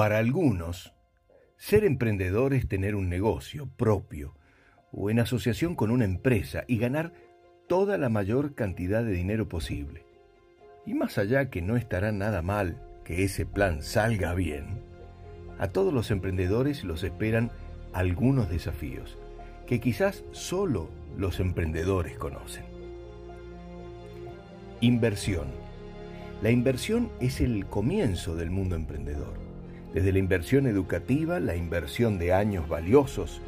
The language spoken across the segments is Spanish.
Para algunos, ser emprendedor es tener un negocio propio o en asociación con una empresa y ganar toda la mayor cantidad de dinero posible. Y más allá que no estará nada mal que ese plan salga bien, a todos los emprendedores los esperan algunos desafíos que quizás solo los emprendedores conocen. Inversión. La inversión es el comienzo del mundo emprendedor desde la inversión educativa, la inversión de años valiosos,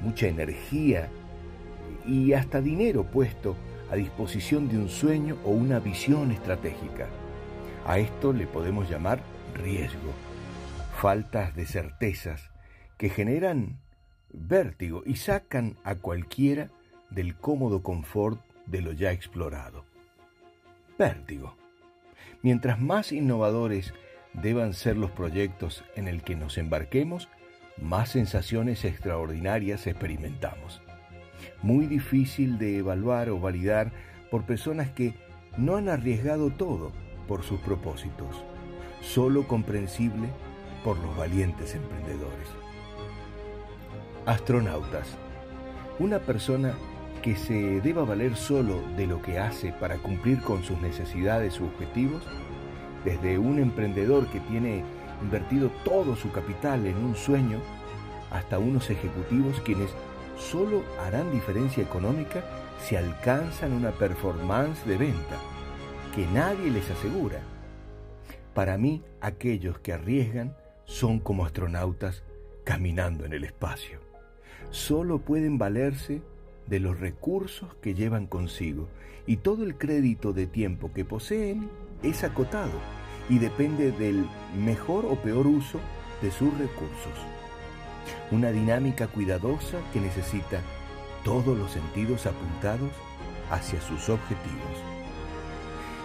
mucha energía y hasta dinero puesto a disposición de un sueño o una visión estratégica. A esto le podemos llamar riesgo, faltas de certezas que generan vértigo y sacan a cualquiera del cómodo confort de lo ya explorado. Vértigo. Mientras más innovadores deban ser los proyectos en el que nos embarquemos, más sensaciones extraordinarias experimentamos. Muy difícil de evaluar o validar por personas que no han arriesgado todo por sus propósitos, solo comprensible por los valientes emprendedores. Astronautas. Una persona que se deba valer solo de lo que hace para cumplir con sus necesidades u objetivos desde un emprendedor que tiene invertido todo su capital en un sueño, hasta unos ejecutivos quienes solo harán diferencia económica si alcanzan una performance de venta que nadie les asegura. Para mí, aquellos que arriesgan son como astronautas caminando en el espacio. Solo pueden valerse de los recursos que llevan consigo y todo el crédito de tiempo que poseen es acotado y depende del mejor o peor uso de sus recursos. Una dinámica cuidadosa que necesita todos los sentidos apuntados hacia sus objetivos.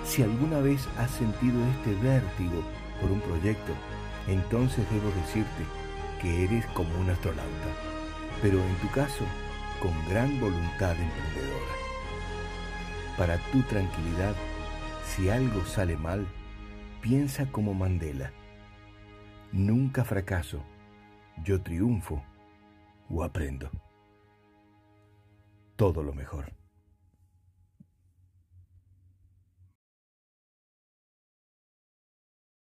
Si alguna vez has sentido este vértigo por un proyecto, entonces debo decirte que eres como un astronauta, pero en tu caso, con gran voluntad emprendedora. Para tu tranquilidad, si algo sale mal, piensa como Mandela. Nunca fracaso, yo triunfo o aprendo. Todo lo mejor.